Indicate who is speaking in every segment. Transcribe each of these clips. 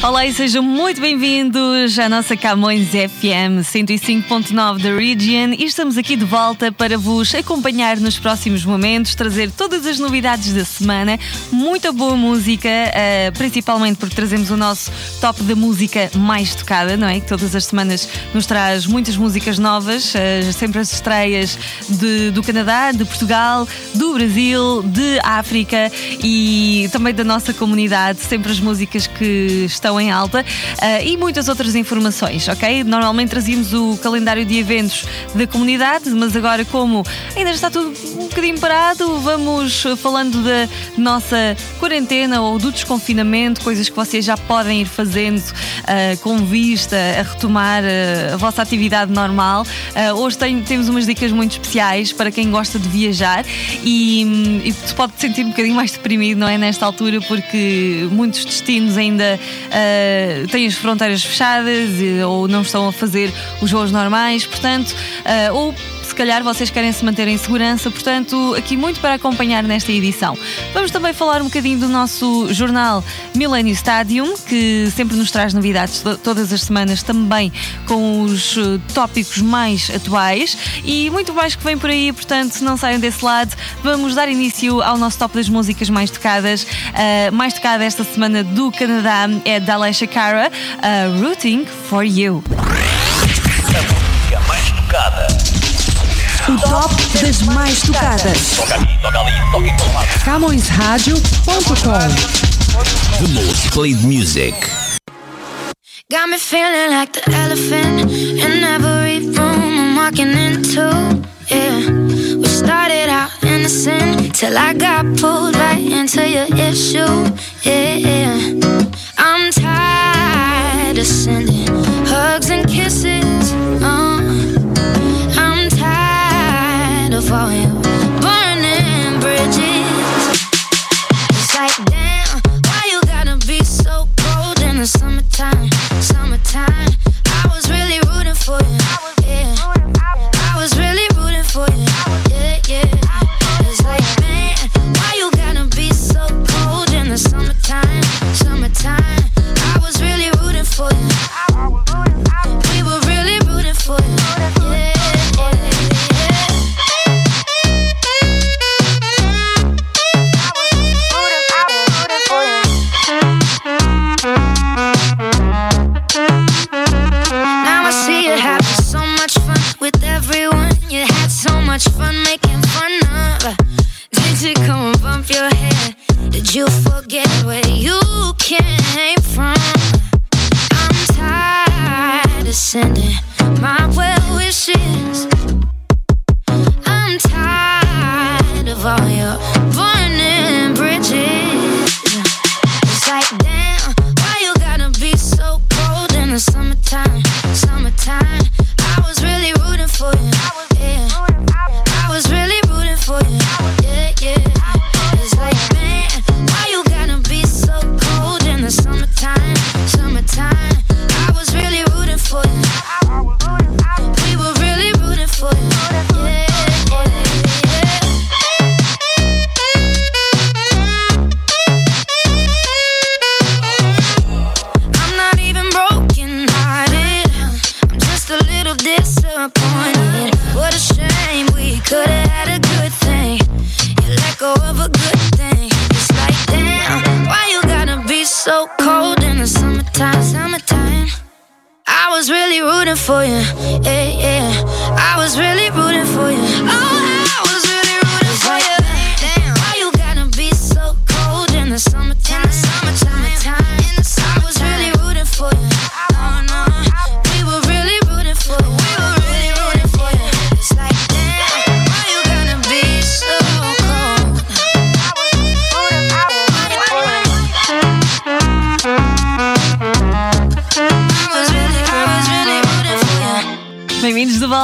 Speaker 1: Olá e sejam muito bem-vindos à nossa Camões FM 105.9 da Region e estamos aqui de volta para vos acompanhar nos próximos momentos, trazer todas as novidades da semana, muita boa música, uh, principalmente porque trazemos o nosso top da música mais tocada, não é? Que todas as semanas nos traz muitas músicas novas, uh, sempre as estreias de, do Canadá, de Portugal, do Brasil, de África e também da nossa comunidade, sempre as músicas que estão estão em alta uh, e muitas outras informações, ok? Normalmente trazíamos o calendário de eventos da comunidade, mas agora, como ainda está tudo um bocadinho parado, vamos falando da nossa quarentena ou do desconfinamento, coisas que vocês já podem ir fazendo uh, com vista a retomar uh, a vossa atividade normal. hoje tem, temos umas dicas muito especiais para quem gosta de viajar e, e se pode sentir um bocadinho mais deprimido, não é? Nesta altura, porque muitos destinos ainda uh, têm as fronteiras fechadas ou não estão a fazer os voos normais, portanto, uh, ou calhar vocês querem se manter em segurança, portanto, aqui muito para acompanhar nesta edição. Vamos também falar um bocadinho do nosso jornal Millennium Stadium, que sempre nos traz novidades todas as semanas, também com os eh, tópicos mais atuais e muito mais que vem por aí, portanto, não saiam desse lado. Vamos dar início ao nosso top das músicas mais tocadas. Uh, mais tocada esta semana do Canadá é da Alessia Cara, uh, Rooting for You.
Speaker 2: O top das mais tocadas.
Speaker 3: Toca aqui, toca ali, toca em todo lado.
Speaker 2: CamõesRádio.com
Speaker 3: The most played music.
Speaker 4: Got me feeling like the elephant in every room I'm walking into. Yeah, we started out innocent till I got pulled right into your issue. Yeah, I'm tired of sending hugs and kisses.
Speaker 1: time.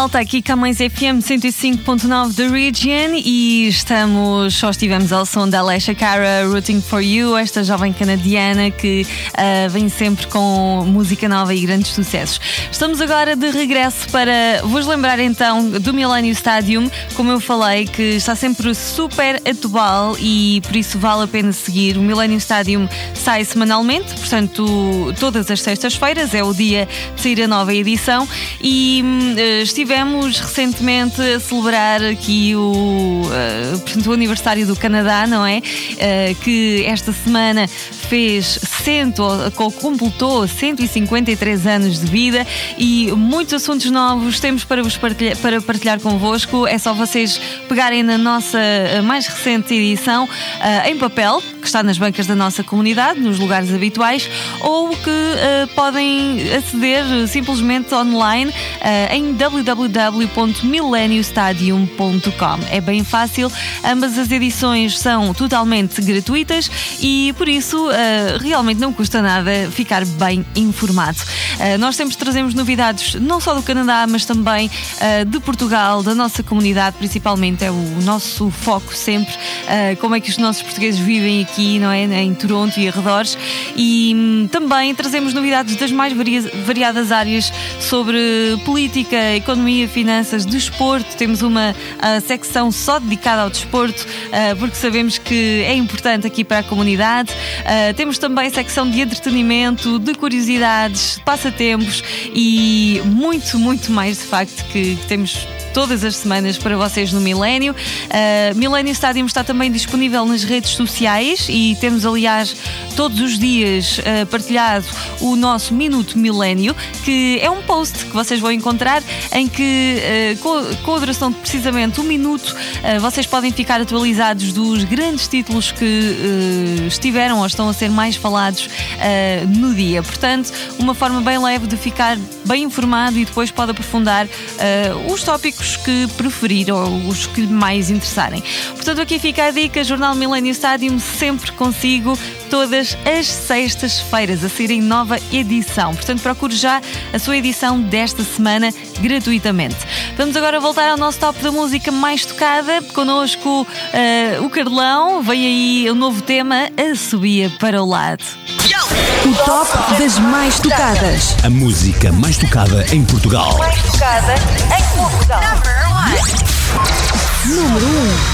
Speaker 1: Volta aqui Camões FM 105.9 da Region e estamos, só estivemos ao som da Alessia Cara Rooting for You, esta jovem canadiana que uh, vem sempre com música nova e grandes sucessos. Estamos agora de regresso para vos lembrar então do Millennium Stadium, como eu falei, que está sempre super atual e por isso vale a pena seguir. O Millennium Stadium sai semanalmente, portanto, todas as sextas-feiras é o dia de sair a nova edição e uh, estivemos recentemente a celebrar aqui o, uh, o aniversário do Canadá, não é? Uh, que esta semana fez cento, completou 153 anos de vida e muitos assuntos novos temos para vos partilhar, para partilhar convosco. É só vocês pegarem na nossa mais recente edição uh, em papel, que está nas bancas da nossa comunidade, nos lugares habituais, ou que uh, podem aceder simplesmente online em www.millenniostadium.com. É bem fácil, ambas as edições são totalmente gratuitas e por isso realmente não custa nada ficar bem informado. nós sempre trazemos novidades não só do Canadá, mas também de Portugal, da nossa comunidade, principalmente é o nosso foco sempre, como é que os nossos portugueses vivem aqui, não é? Em Toronto e arredores. E hum, também trazemos novidades das mais variadas áreas sobre política, economia, finanças, desporto. Temos uma secção só dedicada ao desporto, uh, porque sabemos que é importante aqui para a comunidade. Uh, temos também secção de entretenimento, de curiosidades, passatempos e muito, muito mais de facto que temos todas as semanas para vocês no Milênio. Uh, Milênio Stadium está também disponível nas redes sociais e temos, aliás, todos os dias uh, partilhado o nosso Minuto Milênio, que é um post que vocês vão encontrar em que, uh, com, com a duração de precisamente um minuto, vocês podem ficar atualizados dos grandes títulos que estiveram ou estão a ser mais falados no dia. Portanto, uma forma bem leve de ficar bem informado e depois pode aprofundar os tópicos que preferir ou os que mais interessarem. Portanto, aqui fica a dica: Jornal Millennium Stadium sempre consigo todas as sextas-feiras a saírem nova edição. Portanto, procure já a sua edição desta semana gratuitamente. Vamos agora voltar ao nosso top da música mais tocada. Connosco uh, o Carlão, vem aí o novo tema, a subia para o lado.
Speaker 2: O top das mais tocadas.
Speaker 3: A música mais tocada em Portugal.
Speaker 2: Mais tocada em Portugal. Número 1.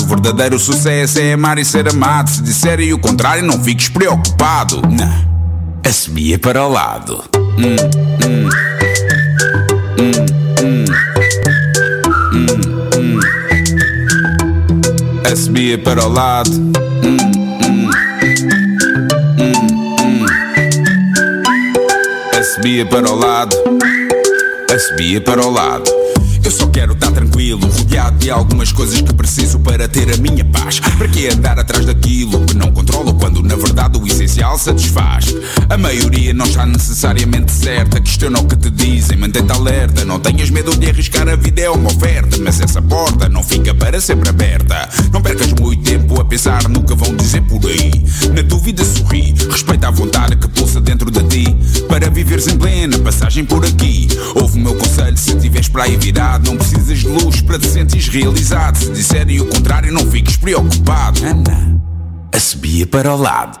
Speaker 5: O verdadeiro sucesso é amar e ser amado. Se disserem o contrário, não fiques preocupado. Não. Assobia para o lado. Hum, hum. Assobia para o lado. Hum, hum. Hum, hum. Assobia para o lado. Assobia para o lado. Eu só quero estar tranquilo, rodeado de algumas coisas que preciso para ter a minha paz. Para que andar atrás daquilo que não controlo quando na verdade o essencial satisfaz? A maioria não está necessariamente certa. Questiona o que te dizem, mantém-te alerta. Não tenhas medo de arriscar a vida, é uma oferta. Mas essa porta não fica para sempre aberta. Não percas muito tempo pensar no que vão dizer por aí. Na dúvida, sorri, respeita a vontade que pulsa dentro de ti. Para viveres em plena passagem por aqui. Ouve o meu conselho se tiveres para aí virar não precisas de luz para te sentires realizado. Se disserem o contrário, não fiques preocupado. Ana, a subia para o lado.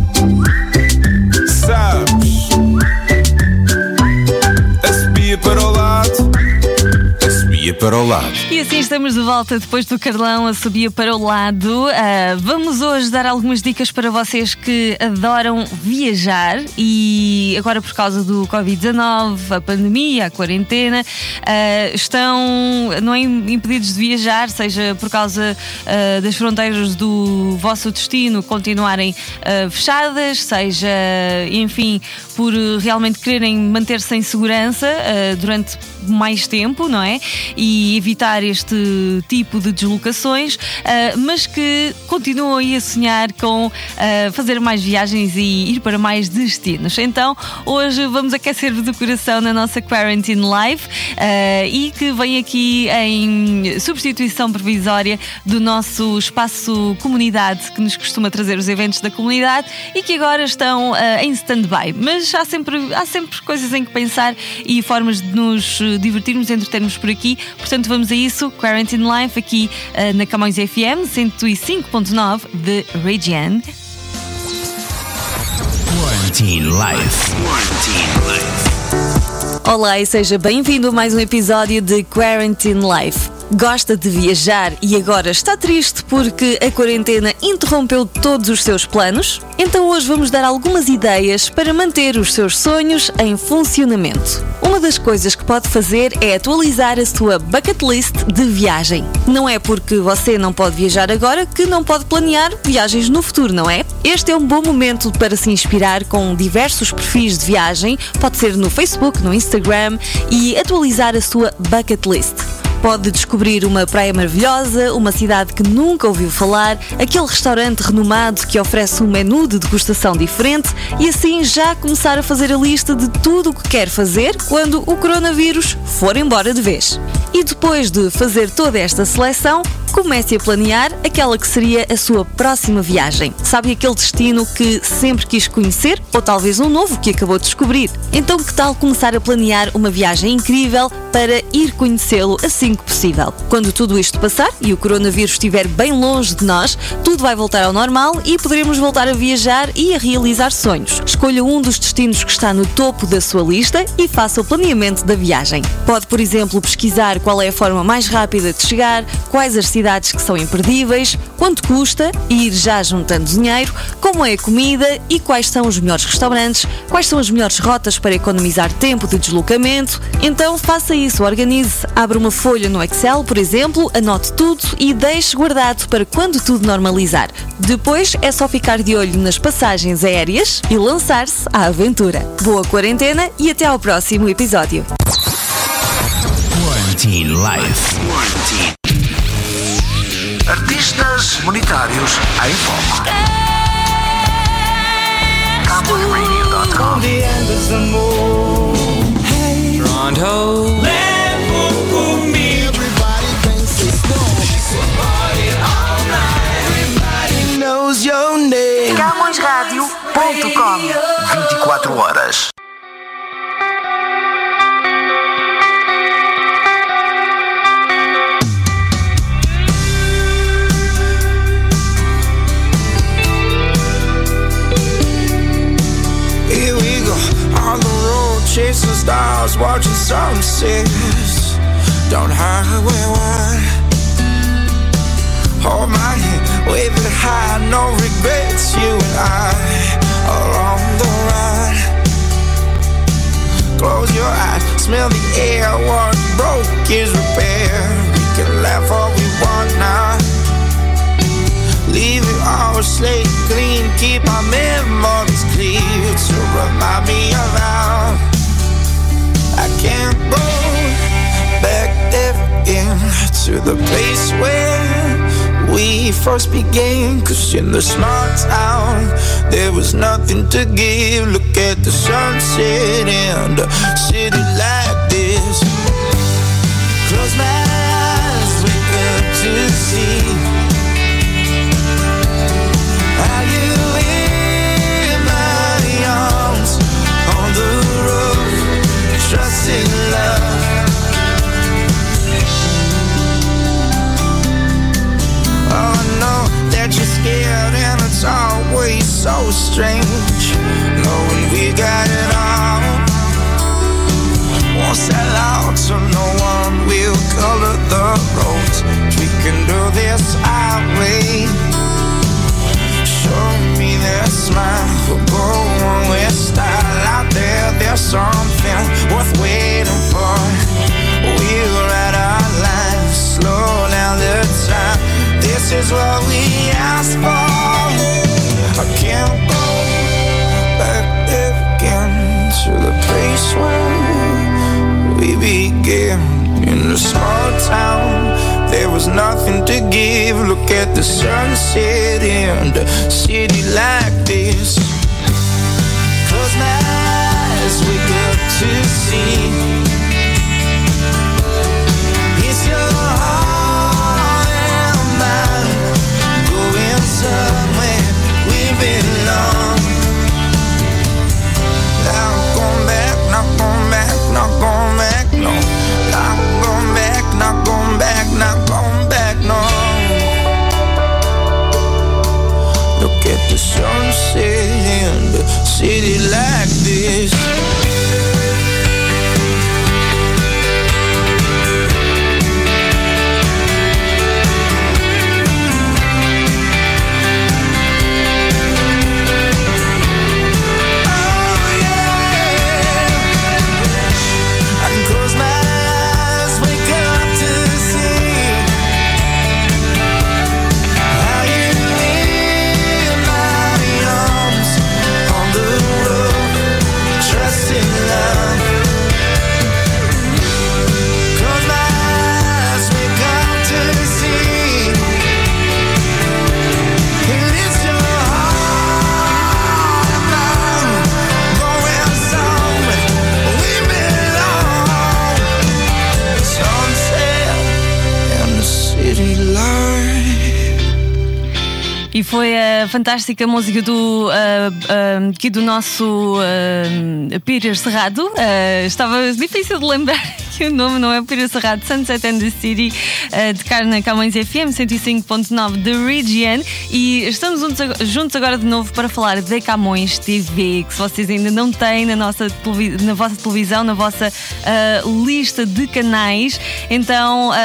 Speaker 5: para o lado.
Speaker 1: E assim estamos de volta depois do Carlão a subir para o lado. Ah, vamos hoje dar algumas dicas para vocês que adoram viajar e agora por causa do Covid-19, a pandemia, a quarentena, ah, estão não é, impedidos de viajar, seja por causa ah, das fronteiras do vosso destino continuarem fechadas, seja, enfim, por realmente quererem manter-se em segurança durante mais tempo, não é? E evitar este tipo de deslocações, ah, mas que continuam aí a sonhar com ah, fazer mais viagens e ir para mais destinos. Então, hoje vamos aquecer-vos o coração na nossa Quarantine Live ah, e que vem aqui em substituição provisória do nosso espaço comunidade que nos costuma trazer os eventos da comunidade e que agora estão em stand-by. Mas há sempre, há sempre coisas em que pensar e formas de nos divertirmos, entretermos por aqui. Portanto, vamos a isso. Quarantine Life aqui ah, na Camões FM 105.9 de Region.
Speaker 3: Quarantine Life.
Speaker 1: Olá e seja bem-vindo a mais um episódio de Quarantine Life. Gosta de viajar e agora está triste porque a quarentena interrompeu todos os seus planos? Então hoje vamos dar algumas ideias para manter os seus sonhos em funcionamento. Uma das coisas que pode fazer é atualizar a sua bucket list de viagem. Não é porque você não pode viajar agora que não pode planear viagens no futuro, não é? Este é um bom momento para se inspirar com diversos perfis de viagem, pode ser no Facebook, no Instagram e atualizar a sua bucket list. Pode descobrir uma praia maravilhosa, uma cidade que nunca ouviu falar, aquele restaurante renomado que oferece um menu de degustação diferente e assim já começar a fazer a lista de tudo o que quer fazer quando o coronavírus for embora de vez. E depois de fazer toda esta seleção, comece a planear aquela que seria a sua próxima viagem. Sabe aquele destino que sempre quis conhecer ou talvez um novo que acabou de descobrir? Então, que tal começar a planear uma viagem incrível para ir conhecê-lo assim possível? Quando tudo isto passar e o coronavírus estiver bem longe de nós, tudo vai voltar ao normal e poderemos voltar a viajar e a realizar sonhos. Escolha um dos destinos que está no topo da sua lista e faça o planeamento da viagem. Pode, por exemplo, pesquisar qual é a forma mais rápida de chegar, quais as cidades que são imperdíveis, quanto custa, e ir já juntando dinheiro, como é a comida e quais são os melhores restaurantes, quais são as melhores rotas para economizar tempo de deslocamento. Então faça isso, organize, abra uma folha no Excel, por exemplo, anote tudo e deixe guardado para quando tudo normalizar. Depois é só ficar de olho nas passagens aéreas e lançar-se à aventura. Boa quarentena e até ao próximo episódio.
Speaker 3: Quarantine Life.
Speaker 6: Artistas monetários em foco.
Speaker 7: Watching sunsets. Down highway one. Hold my hand, wave it high, no regrets. You and I are on the run. Close your eyes, smell the air. What broke is repaired. We can laugh all we want now. Leave it all slate clean, keep our memories clear to remind me around. I can't go back there again to the place where we first began. Cause in the small town, there was nothing to give. Look at the sunset in the city like so strange knowing we got it all. Won't sell out so no one will color the roads. Sunset
Speaker 1: foi a fantástica música do, ah, ah, aqui do nosso ah, Peter Serrado. Ah, estava difícil de lembrar que o nome não é Peter Serrado, Sunset and the City, ah, de Carna Camões FM 105.9 The Region. E estamos juntos ag- juntos agora de novo para falar da Camões TV, que se vocês ainda não têm na, nossa na vossa televisão, na vossa ah, lista de canais, então ah,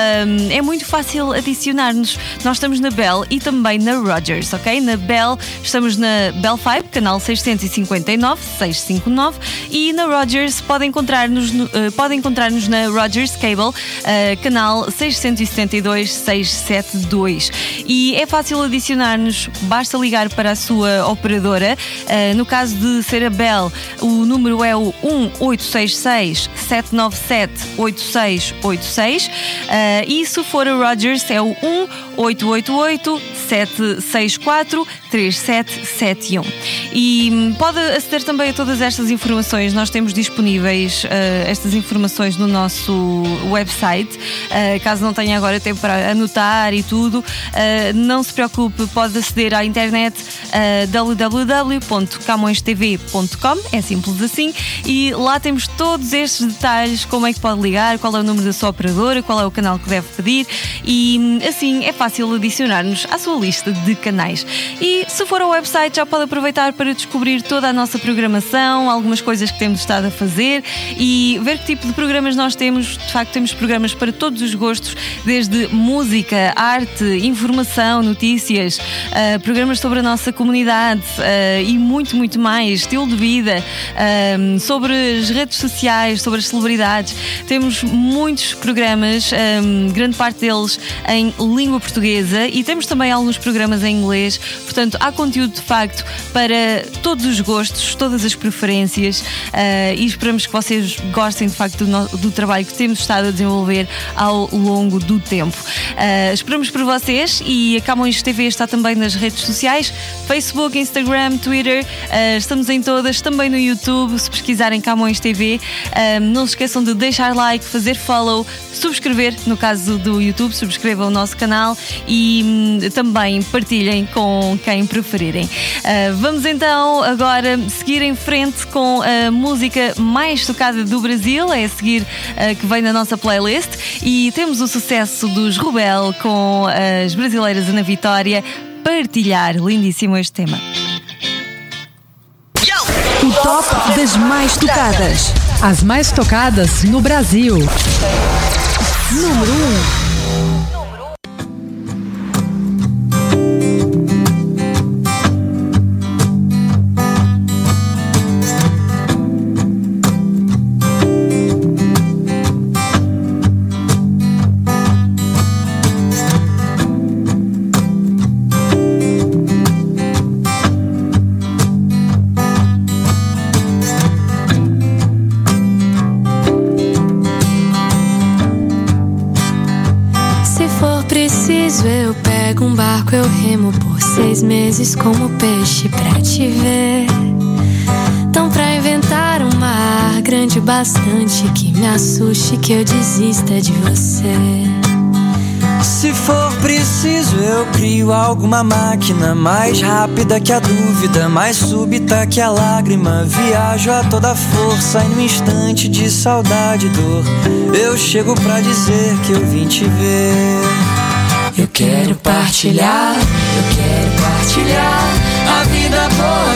Speaker 1: é muito fácil adicionar-nos. Nós estamos na Bell e também na Rogers, ok? Na Bell estamos na Bell 5, canal 659, 659 e na Rogers podem encontrar-nos no- eh, podem encontrar-nos na Rogers Cable, eh, canal 672, 672. E é fácil adicionar-nos, basta ligar para a sua operadora. Eh, no caso de ser a Bell, o número é o 1866 797 8686 Eh, e se for a Rogers é o 1888 764 3771. E hum, pode aceder também a todas estas informações. Nós temos disponíveis eh, estas informações no nosso website. Eh, caso não tenha agora tempo para anotar e tudo, eh, não se preocupe, pode aceder à internet uh, www.camõestv.com, é simples assim, e lá temos todos estes detalhes, como é que pode ligar, qual é o número da sua operadora, qual é o canal que deve pedir e assim é fácil adicionar-nos à sua lista de canais. E se for ao website já pode aproveitar para descobrir toda a nossa programação, algumas coisas que temos estado a fazer e ver que tipo de programas nós temos. De facto, temos programas para todos os gostos, desde música, arte, informação, notícias, uh, programas sobre a nossa comunidade uh, e muito, muito mais, estilo de vida, um, sobre as redes sociais, sobre as celebridades. Temos muitos programas, um, grande parte deles em língua portuguesa e temos também alguns programas em inglês. Portanto, há conteúdo de facto para todos os gostos, todas as preferências uh, e esperamos que vocês gostem de facto do, no- do trabalho trabalho que temos estado a desenvolver ao longo do tempo. Uh, esperamos por vocês e a Camões TV está também nas redes sociais: Facebook, Instagram, Twitter. Uh, estamos em todas, também no YouTube. Se pesquisarem Camões TV, uh, não se esqueçam de deixar like, fazer follow, subscrever. No caso do YouTube, subscrevam o nosso canal e hum, também partilhem com quem preferirem. vamos então agora seguir em frente com a música mais tocada do Brasil, é a seguir que vem na nossa playlist. E temos o sucesso dos Rubel com as brasileiras Ana Vitória. Partilhar, lindíssimo este tema.
Speaker 2: O top das mais tocadas.
Speaker 8: As mais tocadas no Brasil.
Speaker 2: Número 1. Um.
Speaker 9: Bastante que me assuste, que eu desista de você.
Speaker 10: Se for preciso, eu crio alguma máquina mais rápida que a dúvida, mais súbita que a lágrima. Viajo a toda força e no instante de saudade e dor, eu chego pra dizer que eu vim te ver.
Speaker 9: Eu quero partilhar, eu quero partilhar a vida boa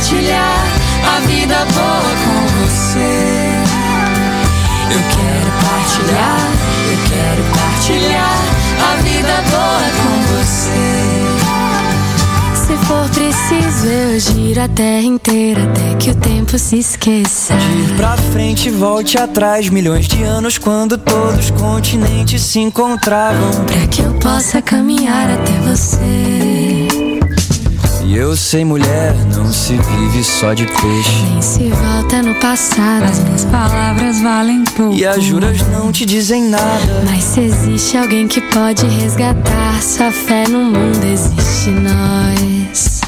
Speaker 9: partilhar a vida boa com você. Eu quero partilhar, eu quero partilhar a vida boa com você for preciso, eu giro a terra inteira até que o tempo se esqueça.
Speaker 10: Giro pra frente e volte atrás, milhões de anos quando todos os continentes se encontravam.
Speaker 9: Pra que eu possa caminhar até você.
Speaker 10: E eu sei, mulher, não se vive só de peixe.
Speaker 9: Nem se volta no passado. As minhas palavras valem pouco.
Speaker 10: E as juras não te dizem nada.
Speaker 9: Mas se existe alguém que pode resgatar sua fé no mundo, existe nós.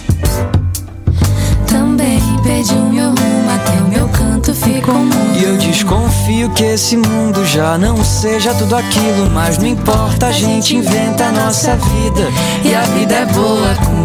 Speaker 9: Também perdi o meu rumo até o meu canto ficou mudo.
Speaker 10: E eu desconfio que esse mundo já não seja tudo aquilo. Mas não importa, a gente inventa a nossa vida. E a vida é boa com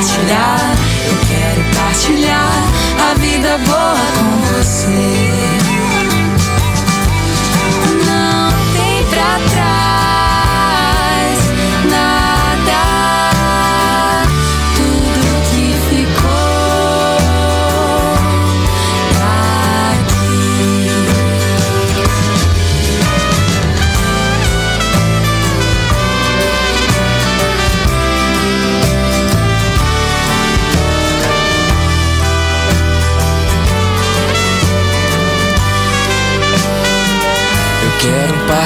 Speaker 9: Partilhar, eu quero partilhar a vida boa com você.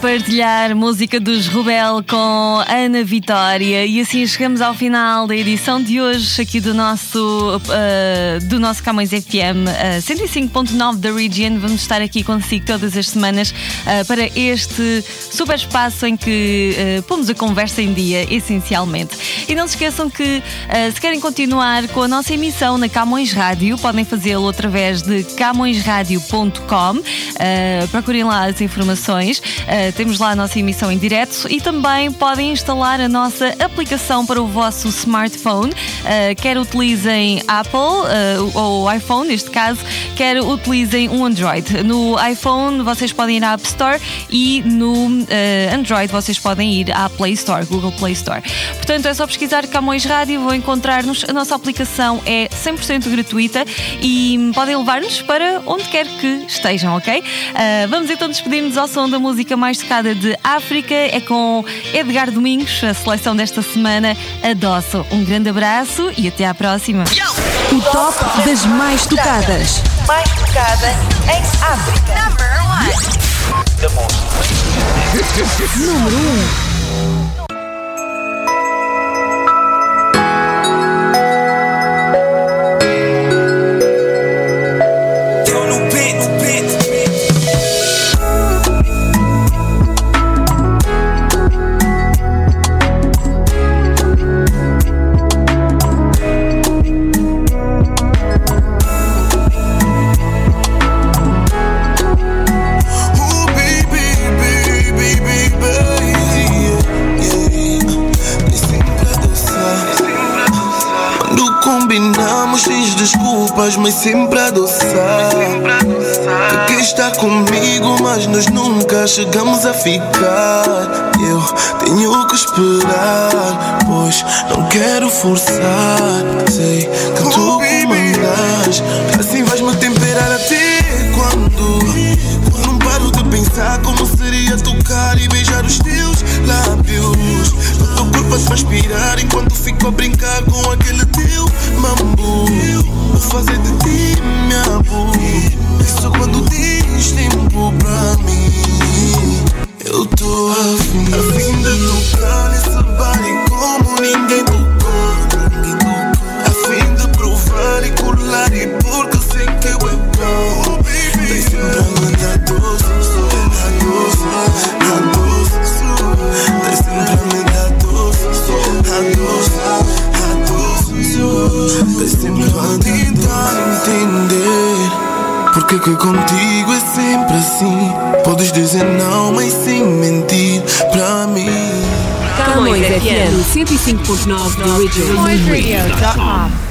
Speaker 11: partilhar.
Speaker 1: Música dos Rubel com Ana Vitória e assim chegamos ao final da edição de hoje aqui do nosso uh, do nosso Camões FM uh, 105.9 da Region. Vamos estar aqui consigo todas as semanas uh, para este super espaço em que uh, pomos a conversa em dia, essencialmente. E não se esqueçam que se querem continuar com a nossa emissão na Camões Rádio, podem fazê-lo através de camõesradio.com. Procurem lá as informações. Uh, temos lá a nossa emissão em direto e também podem instalar a nossa aplicação para o vosso smartphone, uh, quer utilizem Apple uh, ou iPhone, neste caso, quer utilizem um Android. No iPhone vocês podem ir à App Store e no Android vocês podem ir à Play Store, Google Play Store. Portanto, é só pesquisar Camões Rádio, vão encontrar-nos. A nossa aplicação é 100% gratuita e podem levar-nos para onde quer que estejam, ok? Vamos então despedir-nos ao som da música mais tocada de África. É com Edgar Domingos, a seleção desta semana. Adoço. Um grande abraço e até à próxima.
Speaker 2: O top das mais tocadas.
Speaker 12: Mais tocada em África. Number one.
Speaker 2: Número 1.
Speaker 13: Mas sempre adoçar. Tu quer estar comigo, mas nós nunca chegamos a ficar. Eu tenho que esperar, pois não quero forçar. Sei que tu comandas, assim vais-me temperar até quando. Não paro de pensar transpirar enquanto fico a brincar com aquele teu mambo. Vou fazer de ti minha. É só quando tens tempo pra mim. Porque que contigo é sempre assim. Podes dizer não, mas sem mentir pra mim.
Speaker 2: Camões FM 105.9 da Region.
Speaker 3: CamõesRadio.com